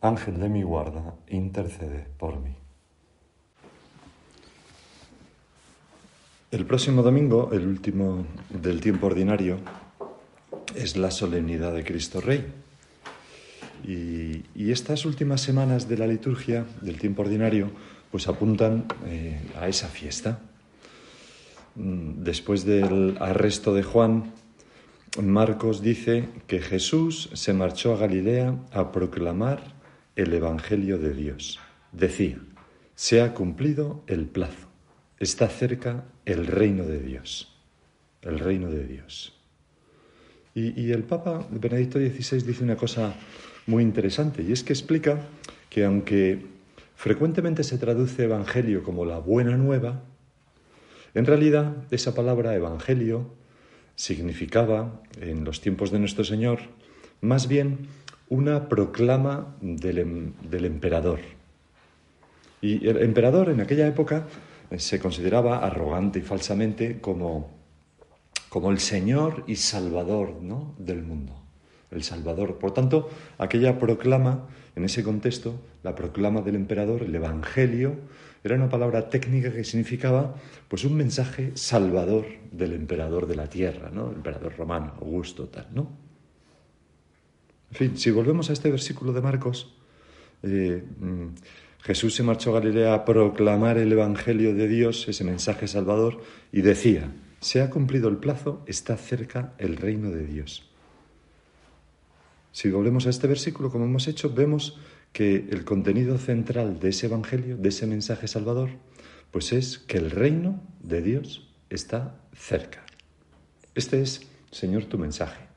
Ángel de mi guarda, intercede por mí. El próximo domingo, el último del tiempo ordinario, es la solemnidad de Cristo Rey. Y, estas últimas semanas de la liturgia del tiempo ordinario pues apuntan eh, a esa fiesta. Mm, después del arresto de Juan, Marcos dice que Jesús se marchó a Galilea a proclamar el Evangelio de Dios. Decía, se ha cumplido el plazo, está cerca el reino de Dios, el reino de Dios. Y, el Papa Benedicto XVI dice una cosa muy interesante, y es que explica que aunque frecuentemente se traduce Evangelio como la buena nueva, en realidad esa palabra Evangelio significaba, en los tiempos de nuestro Señor, más bien una proclama em, del, emperador. Y el emperador en aquella época eh, se consideraba arrogante y falsamente como, como el Señor y Salvador del mundo. El Salvador. Por tanto, aquella proclama, en ese contexto, la proclama del emperador, el Evangelio, era una palabra técnica que significaba pues un mensaje salvador del emperador de la tierra, ¿no? El emperador romano, Augusto, tal, ¿no? En fin, si volvemos a este versículo de Marcos, eh, mm, Jesús se marchó a Galilea a proclamar el Evangelio de Dios, ese mensaje salvador, y decía, se ha cumplido el plazo, está cerca el reino de Dios. Si volvemos a este versículo, como hemos hecho, vemos que el contenido central de ese Evangelio, de ese mensaje salvador, pues es que el reino de Dios está cerca. Este es, Señor, tu mensaje.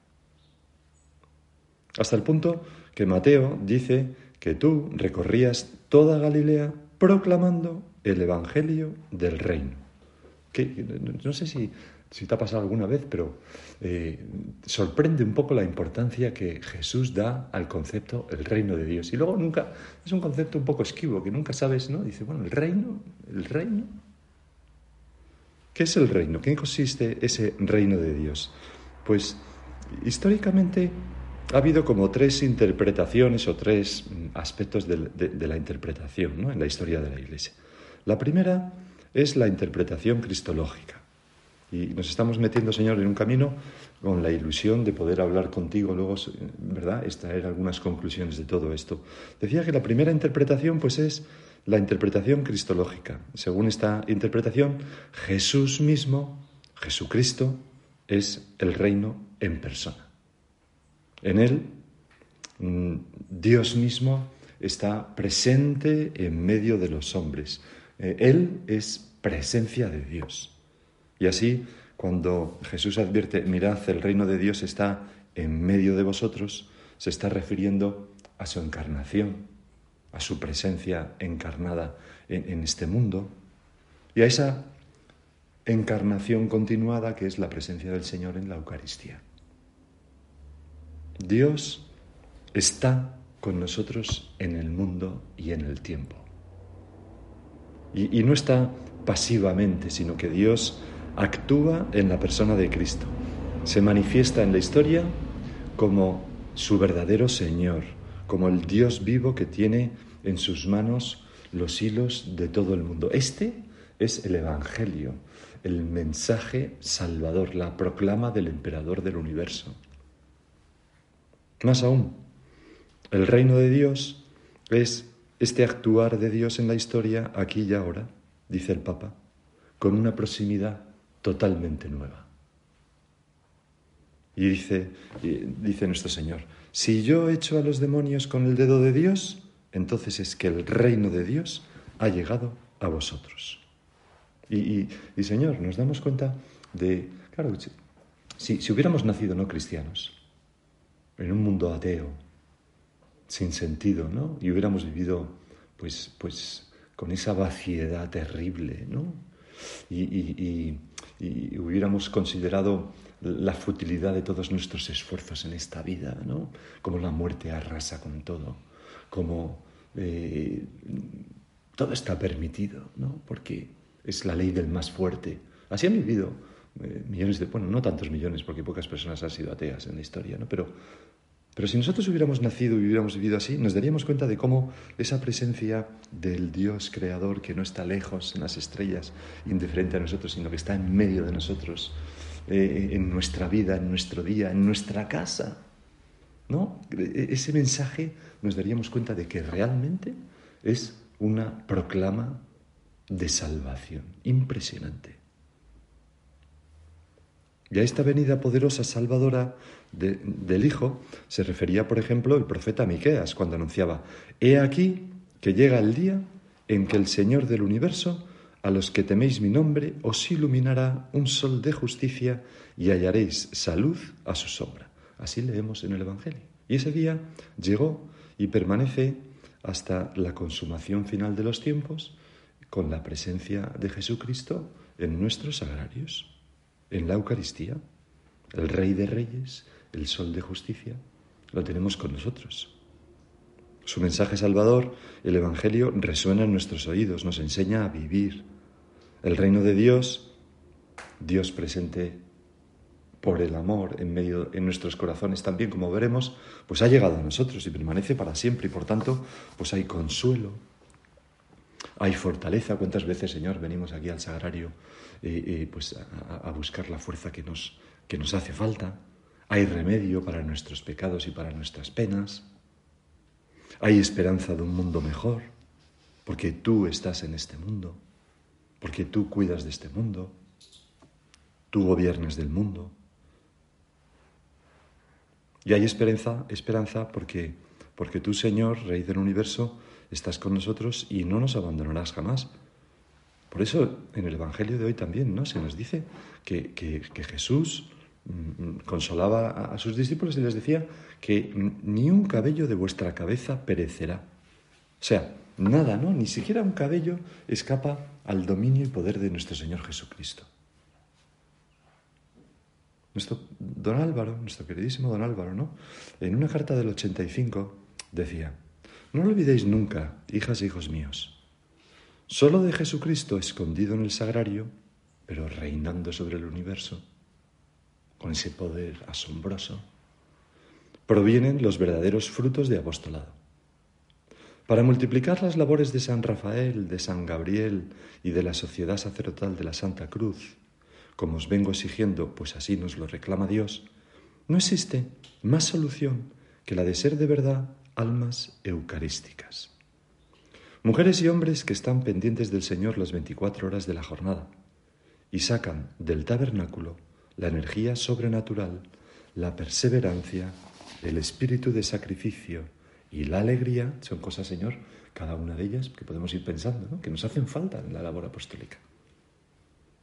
Hasta el punto que Mateo dice que tú recorrías toda Galilea proclamando el Evangelio del reino. Que, no sé si, si te ha pasado alguna vez, pero eh, sorprende un poco la importancia que Jesús da al concepto el reino de Dios. Y luego nunca, es un concepto un poco esquivo, que nunca sabes, ¿no? Dice, bueno, el reino, el reino. ¿Qué es el reino? ¿Qué consiste ese reino de Dios? Pues históricamente ha habido como tres interpretaciones o tres mm, aspectos de, la interpretación en la historia de la Iglesia. La primera es la interpretación cristológica. Y nos estamos metiendo, Señor, en un camino con la ilusión de poder hablar contigo luego, ¿verdad?, extraer algunas conclusiones de todo esto. Decía que la primera interpretación, pues, es la interpretación cristológica. Según esta interpretación, Jesús mismo, Jesucristo, es el reino en persona. En él, mm, Dios mismo está presente en medio de los hombres. Eh, él es presencia de Dios. Y así, cuando Jesús advierte, mirad, el reino de Dios está en medio de vosotros, se está refiriendo a su encarnación, a su presencia encarnada en, en este mundo y a esa encarnación continuada que es la presencia del Señor en la Eucaristía. Dios está con nosotros en el mundo y en el tiempo. Y, no está pasivamente, sino que Dios actúa en la persona de Cristo. Se manifiesta en la historia como su verdadero Señor, como el Dios vivo que tiene en sus manos los hilos de todo el mundo. Este es el Evangelio, el mensaje salvador, la proclama del emperador del universo. Más aún, El reino de Dios es este actuar de Dios en la historia aquí y ahora, dice el Papa, con una proximidad totalmente nueva. Y dice, dice nuestro Señor, si yo echo a los demonios con el dedo de Dios, entonces es que el reino de Dios ha llegado a vosotros. Y, Señor, nos damos cuenta de, claro, si, si hubiéramos nacido no cristianos, en un mundo ateo, sin sentido, ¿no? Y hubiéramos vivido, pues, pues, con esa vaciedad terrible, ¿no? Y, y, hubiéramos considerado la futilidad de todos nuestros esfuerzos en esta vida, ¿no? Como la muerte arrasa con todo, como eh, todo está permitido, ¿no? Porque es la ley del más fuerte. Así han vivido eh, millones de, bueno, no tantos millones, porque pocas personas han sido ateas en la historia, ¿no? Pero, pero si nosotros hubiéramos nacido y hubiéramos vivido así, nos daríamos cuenta de cómo esa presencia del Dios creador que no está lejos en las estrellas, indiferente a nosotros, sino que está en medio de nosotros, eh, en nuestra vida, en nuestro día, en nuestra casa, ¿no? E-, ese mensaje nos daríamos cuenta de que realmente es una proclama de salvación impresionante. Y a esta venida poderosa salvadora del Hijo se refería, por ejemplo, el profeta Miqueas cuando anunciaba: He aquí que llega el día en que el Señor del universo, a los que teméis mi nombre, os iluminará un sol de justicia y hallaréis salud a su sombra. Así leemos en el Evangelio. Y ese día llegó y permanece hasta la consumación final de los tiempos con la presencia de Jesucristo en nuestros sagrarios, en la Eucaristía. El Rey de Reyes, el Sol de Justicia, lo tenemos con nosotros. Su mensaje salvador, el Evangelio, resuena en nuestros oídos, nos enseña a vivir. El reino de Dios, Dios presente por el amor en medio en nuestros corazones también, como veremos, pues ha llegado a nosotros y permanece para siempre y por tanto, pues hay consuelo, hay fortaleza. ¿Cuántas veces, Señor, venimos aquí al sagrario eh, eh, pues a, buscar la fuerza que nos, que nos hace falta? Hay remedio para nuestros pecados y para nuestras penas. Hay esperanza de un mundo mejor, porque tú estás en este mundo, porque tú cuidas de este mundo, tú gobiernas del mundo. Y hay esperanza, esperanza porque, porque tú, Señor, Rey del universo, estás con nosotros y no nos abandonarás jamás. Por eso en el Evangelio de hoy también ¿no? se nos dice que, Jesús mm, mm, consolaba a, sus discípulos y les decía que ni un cabello de vuestra cabeza perecerá. O sea, nada, ¿no? Ni siquiera un cabello escapa al dominio y poder de nuestro Señor Jesucristo. Nuestro don Álvaro, nuestro queridísimo don Álvaro, ¿no? En una carta del 85 decía, no lo olvidéis nunca, hijas e hijos míos, solo de Jesucristo escondido en el sagrario, pero reinando sobre el universo, con ese poder asombroso, provienen los verdaderos frutos de apostolado. Para multiplicar las labores de San Rafael, de San Gabriel y de la Sociedad Sacerdotal de la Santa Cruz, como os vengo exigiendo, pues así nos lo reclama Dios, no existe más solución que la de ser de verdad almas eucarísticas. Mujeres y hombres que están pendientes del Señor las 24 horas de la jornada y sacan del tabernáculo la energía sobrenatural, la perseverancia, el espíritu de sacrificio y la alegría, son cosas, Señor, cada una de ellas que podemos ir pensando, que nos hacen falta en la labor apostólica.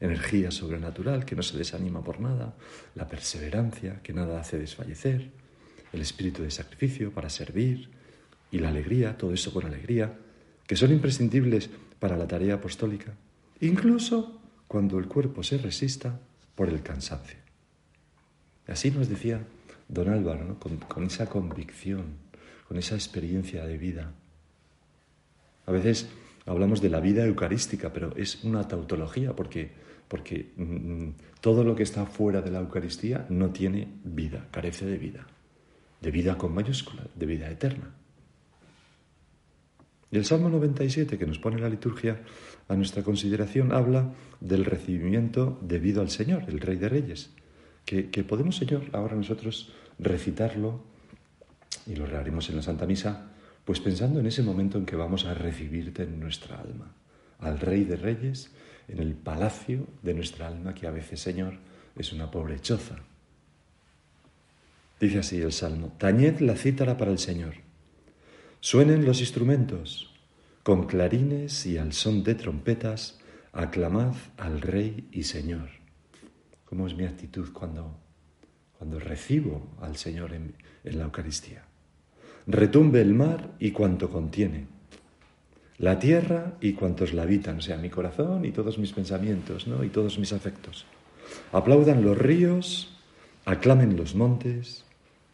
Energía sobrenatural que no se desanima por nada, la perseverancia que nada hace desfallecer, el espíritu de sacrificio para servir y la alegría, todo eso con alegría, que son imprescindibles para la tarea apostólica, incluso cuando el cuerpo se resista por el cansancio. Así nos decía don Álvaro, con, esa convicción, con esa experiencia de vida. A veces hablamos de la vida eucarística, pero es una tautología porque porque mm, todo lo que está fuera de la Eucaristía no tiene vida, carece de vida, de vida con mayúscula, de vida eterna. Y el Salmo 97, que nos pone la liturgia a nuestra consideración, habla del recibimiento debido al Señor, el Rey de Reyes, que, podemos, Señor, ahora nosotros recitarlo y lo haremos en la Santa Misa, pues pensando en ese momento en que vamos a recibirte en nuestra alma, al Rey de Reyes, en el palacio de nuestra alma, que a veces, Señor, es una pobre choza. Dice así el Salmo, tañed la cítara para el Señor, suenen los instrumentos, con clarines y al son de trompetas, aclamad al Rey y Señor. ¿Cómo es mi actitud cuando, cuando recibo al Señor en, la Eucaristía? Retumbe el mar y cuanto contiene, la tierra y cuantos la habitan, o sea, mi corazón y todos mis pensamientos, ¿no? Y todos mis afectos. Aplaudan los ríos, aclamen los montes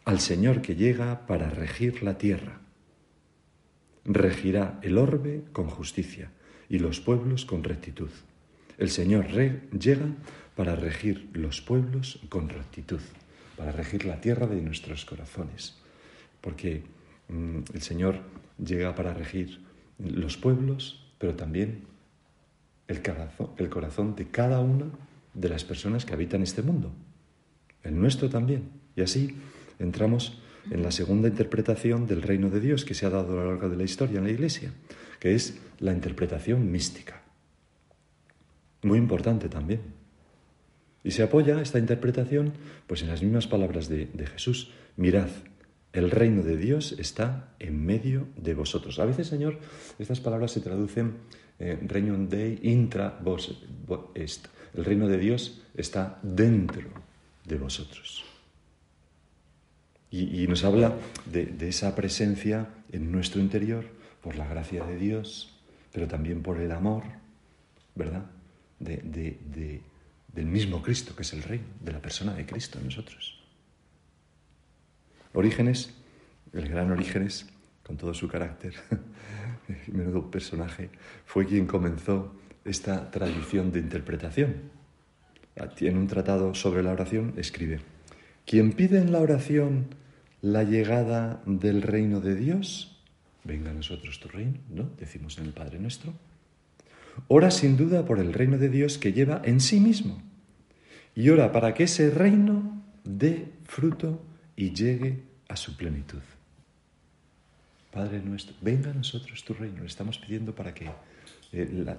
al Señor que llega para regir la tierra. Regirá el orbe con justicia y los pueblos con rectitud. El Señor llega para regir los pueblos con rectitud, para regir la tierra de nuestros corazones, porque mm, el Señor llega para regir los pueblos, pero también el corazón, el corazón de cada una de las personas que habitan este mundo, el nuestro también. Y así entramos en la segunda interpretación del reino de Dios que se ha dado a lo largo de la historia en la Iglesia, que es la interpretación mística. Muy importante también. Y se apoya esta interpretación pues en las mismas palabras de, Jesús. Mirad, el reino de Dios está en medio de vosotros. A veces, Señor, estas palabras se traducen eh, reino de intra vos est. El reino de Dios está dentro de vosotros. Y, nos habla de, esa presencia en nuestro interior por la gracia de Dios, pero también por el amor, ¿verdad? del mismo Cristo, que es el Rey, de la persona de Cristo en nosotros. Orígenes, el gran Orígenes, con todo su carácter, menudo personaje, fue quien comenzó esta tradición de interpretación. En un tratado sobre la oración escribe, quien pide en la oración la llegada del reino de Dios, venga a nosotros tu reino, ¿no? Decimos en el Padre nuestro. Ora sin duda por el reino de Dios que lleva en sí mismo y ora para que ese reino dé fruto y llegue a su plenitud. Padre nuestro, venga a nosotros tu reino. Le estamos pidiendo para que eh,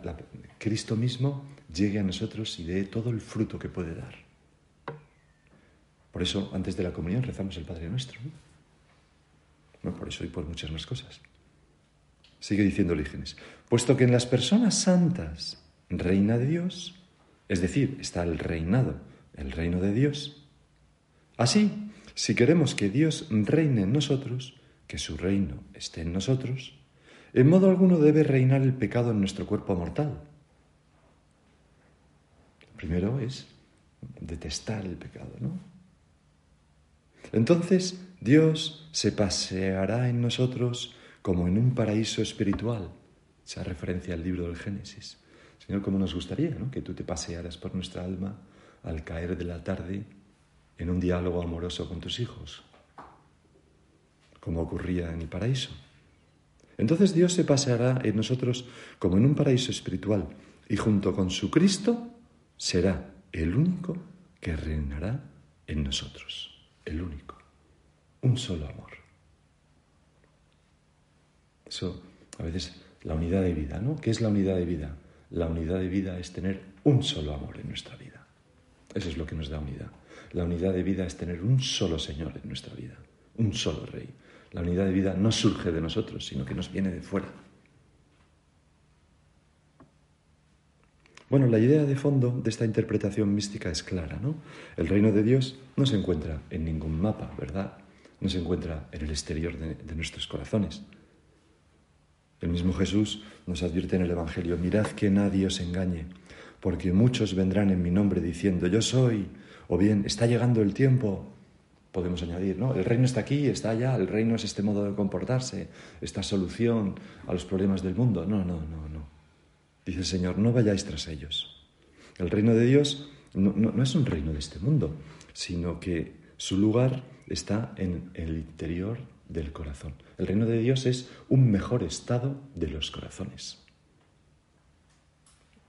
Cristo mismo llegue a nosotros y dé todo el fruto que puede dar. Por eso, antes de la comunión, rezamos el Padre nuestro. ¿no? por eso y por muchas más cosas. Sigue diciendo Orígenes, puesto que en las personas santas reina de Dios, es decir, está el reinado, el reino de Dios, así si queremos que Dios reine en nosotros, que su reino esté en nosotros, en modo alguno debe reinar el pecado en nuestro cuerpo mortal. Primero es detestar el pecado, ¿no? Entonces Dios se paseará en nosotros como en un paraíso espiritual. Esa referencia al libro del Génesis. Señor, como nos gustaría ¿no? que tú te pasearas por nuestra alma al caer de la tarde en un diálogo amoroso con tus hijos, como ocurría en el paraíso. Entonces Dios se paseará en nosotros como en un paraíso espiritual y junto con su Cristo será el único que reinará en nosotros, el único, un solo amor. Eso, a veces, la unidad de vida, ¿no? ¿Qué es la unidad de vida? La unidad de vida es tener un solo amor en nuestra vida. Eso es lo que nos da unidad. La unidad de vida es tener un solo Señor en nuestra vida, un solo Rey. La unidad de vida no surge de nosotros, sino que nos viene de fuera. Bueno, la idea de fondo de esta interpretación mística es clara, ¿no? El reino de Dios no se encuentra en ningún mapa, ¿verdad? No se encuentra en el exterior de, nuestros corazones. El mismo Jesús nos advierte en el Evangelio, mirad que nadie os engañe, porque muchos vendrán en mi nombre diciendo, yo soy, o bien, está llegando el tiempo, podemos añadir, ¿no? El reino está aquí, está allá, el reino es este modo de comportarse, esta solución a los problemas del mundo. No, no, no, no. Dice el Señor, no vayáis tras ellos. El reino de Dios no, no es un reino de este mundo, sino que su lugar está en el interior del corazón. El reino de Dios es un mejor estado de los corazones.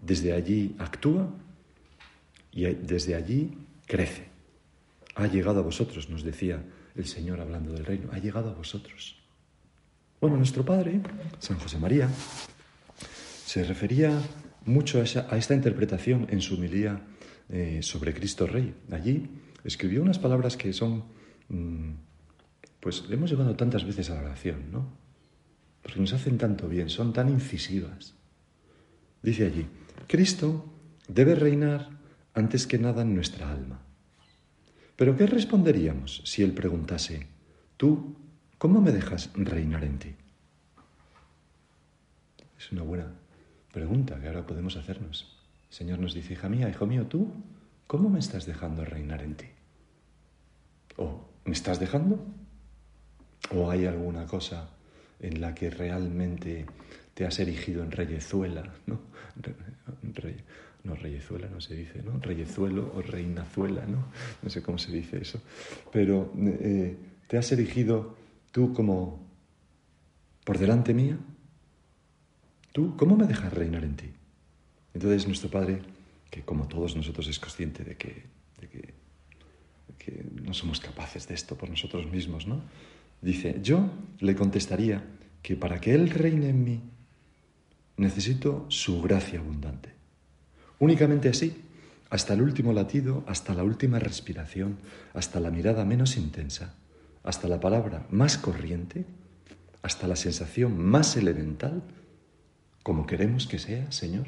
Desde allí actúa y desde allí crece. Ha llegado a vosotros, nos decía el Señor hablando del reino, ha llegado a vosotros. Bueno, nuestro padre, San José María, se refería mucho a, esta interpretación en su humilía eh, sobre Cristo Rey. Allí escribió unas palabras que son, mm, pues hemos llevado tantas veces a la oración, ¿no? Porque nos hacen tanto bien, son tan incisivas. Dice allí, Cristo debe reinar antes que nada en nuestra alma. Pero ¿qué responderíamos si Él preguntase, tú, ¿cómo me dejas reinar en ti? Es una buena pregunta que ahora podemos hacernos. El Señor nos dice, hija mía, hijo mío, tú, ¿cómo me estás dejando reinar en ti? ¿O me estás dejando? ¿O hay alguna cosa en la que realmente te has erigido en reyezuela, ¿no? no, reyezuela no se dice, ¿no? Reyezuelo o reinazuela, ¿no? No sé cómo se dice eso. Pero eh, te has erigido tú como por delante mía. ¿Tú cómo me dejas reinar en ti? Entonces nuestro Padre, que como todos nosotros es consciente de que, de que, no somos capaces de esto por nosotros mismos, ¿no? Dice, yo le contestaría que para que Él reine en mí, necesito su gracia abundante. Únicamente así, hasta el último latido, hasta la última respiración, hasta la mirada menos intensa, hasta la palabra más corriente, hasta la sensación más elemental, como queremos que sea, Señor,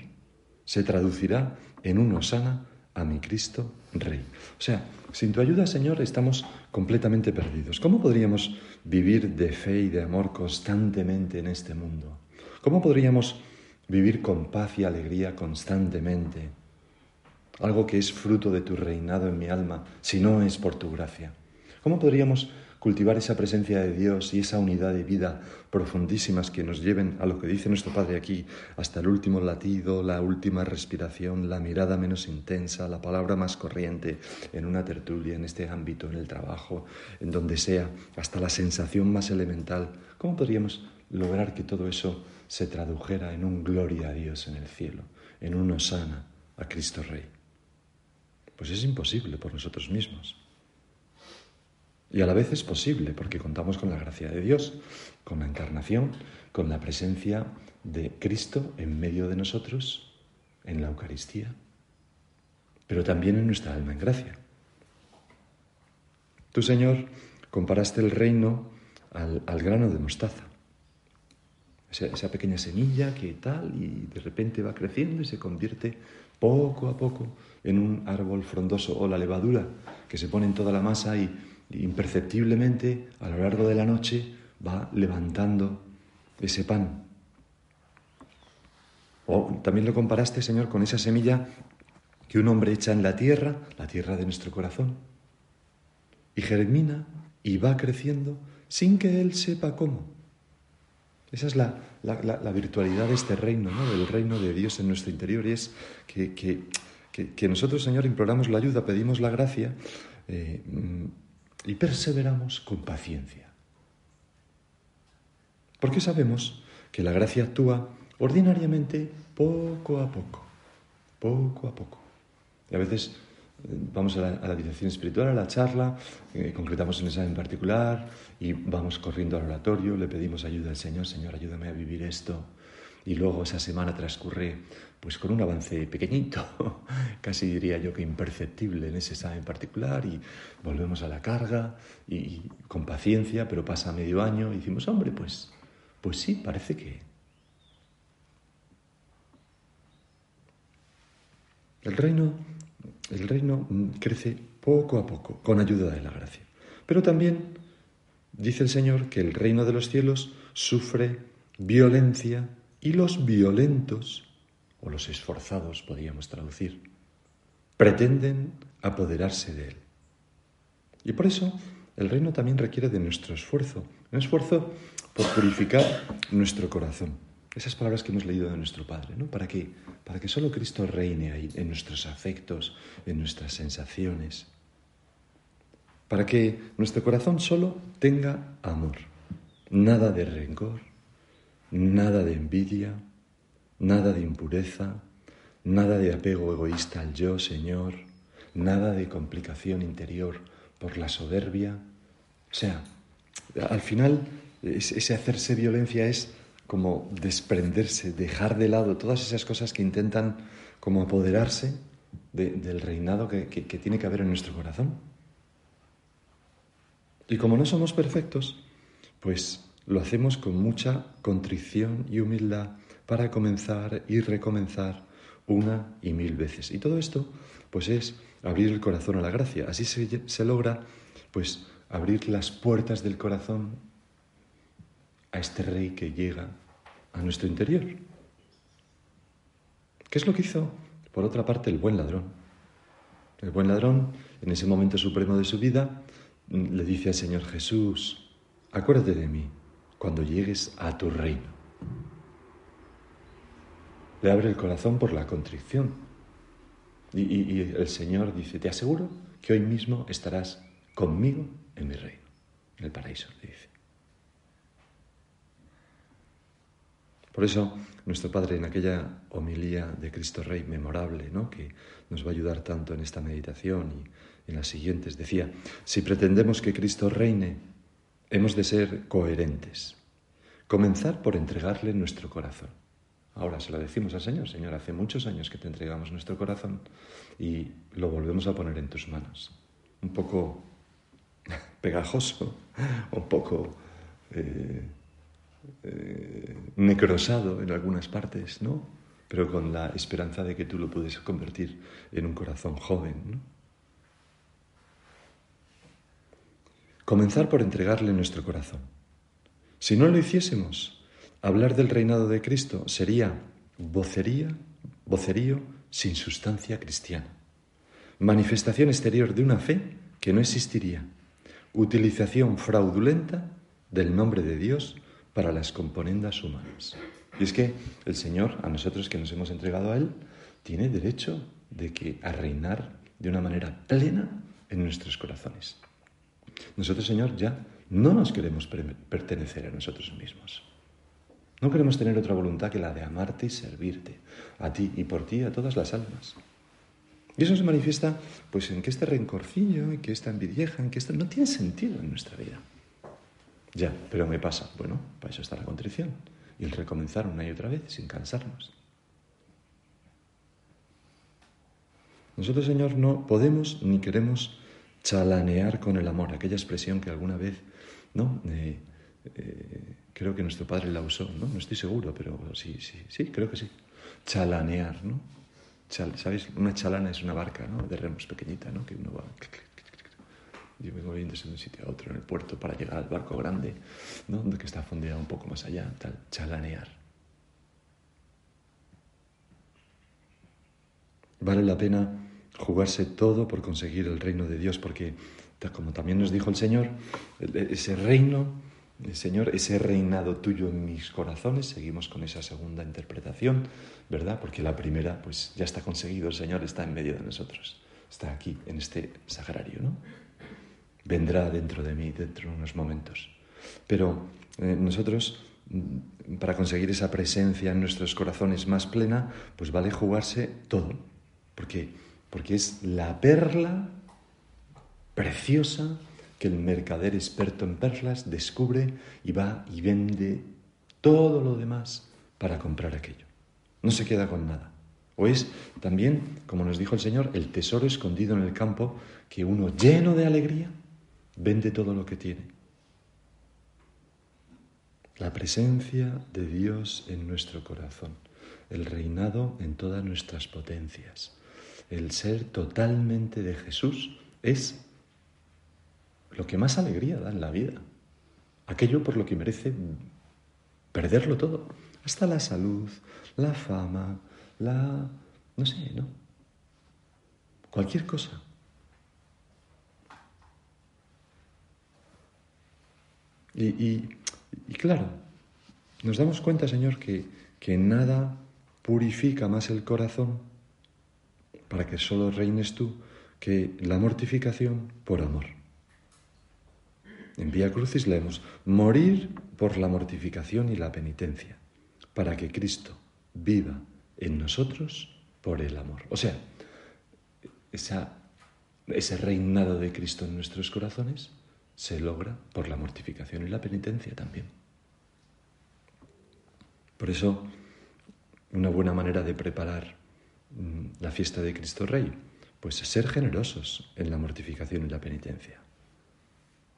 se traducirá en un osana a mi Cristo Rey. O sea, sin tu ayuda, Señor, estamos completamente perdidos. ¿Cómo podríamos vivir de fe y de amor constantemente en este mundo? ¿Cómo podríamos vivir con paz y alegría constantemente, algo que es fruto de tu reinado en mi alma, si no es por tu gracia. ¿Cómo podríamos cultivar esa presencia de Dios y esa unidad de vida profundísimas que nos lleven a lo que dice nuestro Padre aquí, hasta el último latido, la última respiración, la mirada menos intensa, la palabra más corriente en una tertulia, en este ámbito, en el trabajo, en donde sea, hasta la sensación más elemental? ¿Cómo podríamos lograr que todo eso se tradujera en un gloria a Dios en el cielo, en un osana a Cristo Rey. Pues es imposible por nosotros mismos. Y a la vez es posible porque contamos con la gracia de Dios, con la encarnación, con la presencia de Cristo en medio de nosotros, en la Eucaristía, pero también en nuestra alma en gracia. Tú, Señor, comparaste el reino al, al grano de mostaza esa, pequeña semilla que tal y de repente va creciendo y se convierte poco a poco en un árbol frondoso o la levadura que se pone en toda la masa y, imperceptiblemente a lo largo de la noche va levantando ese pan. O también lo comparaste, Señor, con esa semilla que un hombre echa en la tierra, la tierra de nuestro corazón, y germina y va creciendo sin que él sepa cómo. Esa es la, virtualidad de este reino, ¿no? del reino de Dios en nuestro interior. Y es que, nosotros, Señor, imploramos la ayuda, pedimos la gracia eh, y perseveramos con paciencia. Porque sabemos que la gracia actúa ordinariamente poco a poco, poco a poco. Y a veces vamos a la, dirección espiritual, a la charla, eh, concretamos un examen particular y vamos corriendo al oratorio, le pedimos ayuda al Señor, Señor, ayúdame a vivir esto. Y luego esa semana transcurre pues con un avance pequeñito, casi diría yo que imperceptible en ese examen particular y volvemos a la carga y, con paciencia, pero pasa medio año y decimos, hombre, pues, pues sí, parece que... El reino el reino crece poco a poco, con ayuda de la gracia. Pero también dice el Señor que el reino de los cielos sufre violencia y los violentos, o los esforzados podríamos traducir, pretenden apoderarse de él. Y por eso el reino también requiere de nuestro esfuerzo, un esfuerzo por purificar nuestro corazón esas palabras que hemos leído de nuestro Padre, ¿no? ¿Para qué? Para que solo Cristo reine ahí, en nuestros afectos, en nuestras sensaciones. Para que nuestro corazón solo tenga amor. Nada de rencor, nada de envidia, nada de impureza, nada de apego egoísta al yo, Señor, nada de complicación interior por la soberbia O sea, al final ese hacerse violencia es como desprenderse, dejar de lado todas esas cosas que intentan como apoderarse del reinado que, que tiene que haber en nuestro corazón. Y como no somos perfectos, pues lo hacemos con mucha contrición y humildad para comenzar y recomenzar una y mil veces. Y todo esto, pues es abrir el corazón a la gracia. Así se, se logra, pues, abrir las puertas del corazón a este rey que llega a nuestro interior. ¿Qué es lo que hizo, por otra parte, el buen ladrón? El buen ladrón, en ese momento supremo de su vida, le dice al Señor Jesús, acuérdate de mí cuando llegues a tu reino. Le abre el corazón por la contrición. Y, el Señor dice, te aseguro que hoy mismo estarás conmigo en mi reino, en el paraíso, le dice. Por eso, nuestro Padre, en aquella homilía de Cristo Rey memorable, ¿no? que nos va a ayudar tanto en esta meditación y en las siguientes, decía, si pretendemos que Cristo reine Hemos de ser coherentes. Comenzar por entregarle nuestro corazón. Ahora se lo decimos al Señor, Señor, hace muchos años que te entregamos nuestro corazón y lo volvemos a poner en tus manos. Un poco pegajoso, un poco eh, eh, necrosado en algunas partes, ¿no? Pero con la esperanza de que tú lo puedes convertir en un corazón joven, ¿no? Comenzar por entregarle nuestro corazón. Si no lo hiciésemos, hablar del reinado de Cristo sería vocería, vocerío sin sustancia cristiana, manifestación exterior de una fe que no existiría, utilización fraudulenta del nombre de Dios para las componendas humanas. Y es que el Señor, a nosotros que nos hemos entregado a Él, tiene derecho de que a reinar de una manera plena en nuestros corazones. Nosotros, Señor, ya no nos queremos pertenecer a nosotros mismos. No queremos tener otra voluntad que la de amarte y servirte, a ti y por ti a todas las almas. Y eso se manifiesta pues en que este rencorcillo, en que esta envidieja, en que esto no tiene sentido en nuestra vida. Ya, pero me pasa. Bueno, para eso está la contrición y el recomenzar una y otra vez sin cansarnos. Nosotros, Señor, no podemos ni queremos chalanear con el amor, aquella expresión que alguna vez, ¿no? Eh, eh, creo que nuestro padre la usó, ¿no? No estoy seguro, pero sí, sí, sí, creo que sí. Chalanear, ¿no? ¿Sabéis? Una chalana es una barca, ¿no? De remos pequeñita, ¿no? Que uno va... Y voy moviéndose de un sitio a otro en el puerto para llegar al barco grande, ¿no? Donde que está fondeado un poco más allá, tal. Chalanear. Vale la pena jugarse todo por conseguir el reino de Dios, porque como también nos dijo el Señor, ese reino, Señor, ese reinado tuyo en mis corazones, seguimos con esa segunda interpretación, ¿verdad? Porque la primera, pues ya está conseguido, el Señor está en medio de nosotros, está aquí, en este sagrario, ¿no? Vendrá dentro de mí, dentro de unos momentos. Pero eh, nosotros, mm, para conseguir esa presencia en nuestros corazones más plena, pues vale jugarse todo, porque porque es la perla preciosa que el mercader experto en perlas descubre y va y vende todo lo demás para comprar aquello. No se queda con nada. O es también, como nos dijo el Señor, el tesoro escondido en el campo que uno lleno de alegría vende todo lo que tiene. La presencia de Dios en nuestro corazón, el reinado en todas nuestras potencias el ser totalmente de Jesús es lo que más alegría da en la vida. Aquello por lo que merece perderlo todo. Hasta la salud, la fama, la... no sé, ¿no? Cualquier cosa. Y, claro, nos damos cuenta, Señor, que, que nada purifica más el corazón para que solo reines tú, que la mortificación por amor. En Vía Crucis leemos, morir por la mortificación y la penitencia, para que Cristo viva en nosotros por el amor. O sea, ese reinado de Cristo en nuestros corazones se logra por la mortificación y la penitencia también. Por eso, una buena manera de preparar mm, la fiesta de Cristo Rey, pues ser generosos en la mortificación y la penitencia.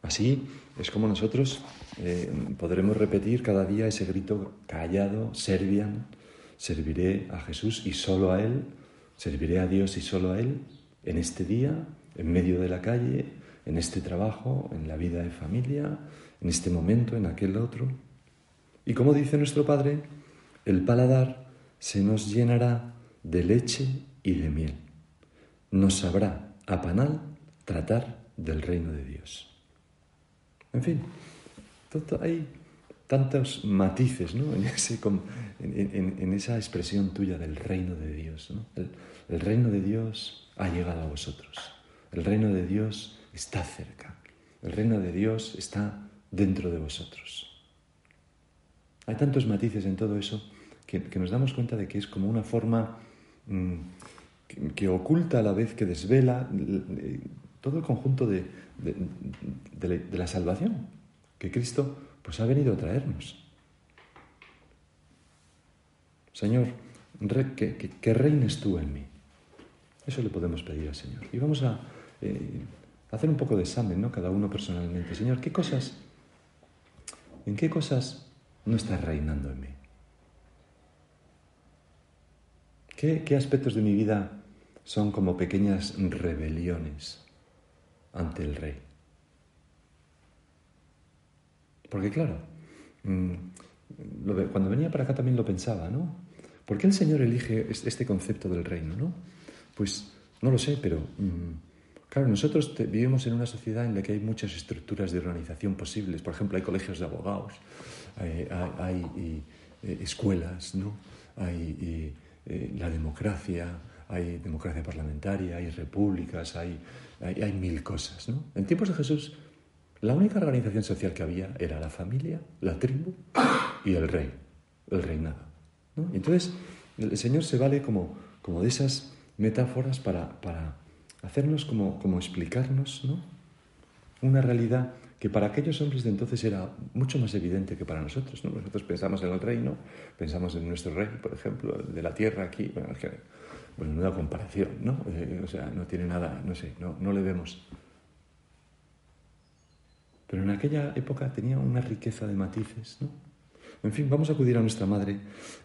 Así es como nosotros eh, podremos repetir cada día ese grito callado, servian, serviré a Jesús y solo a Él, serviré a Dios y solo a Él, en este día, en medio de la calle, en este trabajo, en la vida de familia, en este momento, en aquel otro. Y como dice nuestro Padre, el paladar se nos llenará de leche y de miel. Nos sabrá a panal tratar del reino de Dios. En fin, hay tantos matices ¿no? en, esa expresión tuya del reino de Dios. el reino de Dios ha llegado a vosotros. El reino de Dios está cerca. El reino de Dios está dentro de vosotros. Hay tantos matices en todo eso que, nos damos cuenta de que es como una forma mm, que, oculta a la vez que desvela todo el conjunto de, la salvación que Cristo pues, ha venido a traernos. Señor, que, reines tú en mí. Eso le podemos pedir al Señor. Y vamos a eh, hacer un poco de examen, ¿no? Cada uno personalmente. Señor, ¿qué cosas, en qué cosas no estás reinando en mí? ¿Qué, aspectos de mi vida son como pequeñas rebeliones ante el rey? Porque claro, mm, cuando venía para acá también lo pensaba, ¿no? ¿Por qué el Señor elige este concepto del reino, no? Pues no lo sé, pero mm, Claro, nosotros vivimos en una sociedad en la que hay muchas estructuras de organización posibles. Por ejemplo, hay colegios de abogados, hay, eh, escuelas, ¿no? hay eh, la democracia, hay democracia parlamentaria, hay repúblicas, hay, hay, mil cosas. ¿no? En tiempos de Jesús, la única organización social que había era la familia, la tribu y el rey, el reinado. ¿no? Entonces, el Señor se vale como, como de esas metáforas para, para hacernos como, como explicarnos ¿no? una realidad que para aquellos hombres de entonces era mucho más evidente que para nosotros. ¿no? Nosotros pensamos en el reino, pensamos en nuestro rey, por ejemplo, de la tierra aquí, es que, bueno una comparación, ¿no? Eh, o sea, no tiene nada, no sé, no, no le vemos. Pero en aquella época tenía una riqueza de matices, ¿no? En fin, vamos a acudir a nuestra madre,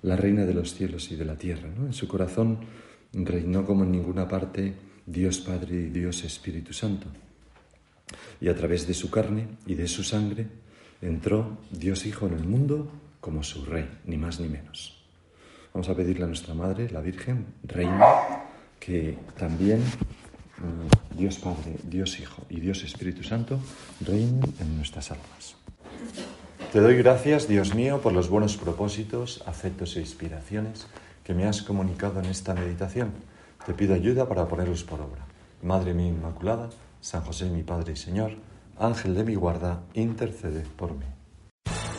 la reina de los cielos y de la tierra, ¿no? En su corazón reinó como en ninguna parte Dios Padre y Dios Espíritu Santo. Y a través de su carne y de su sangre entró Dios Hijo en el mundo como su Rey, ni más ni menos. Vamos a pedirle a nuestra Madre, la Virgen, Reina, que también mm, Dios Padre, Dios Hijo y Dios Espíritu Santo reinen en nuestras almas. Te doy gracias, Dios mío, por los buenos propósitos, afectos e inspiraciones que me has comunicado en esta meditación te pido ayuda para ponerlos por obra. Madre mía Inmaculada, San José mi Padre y Señor, Ángel de mi guarda, intercede por mí.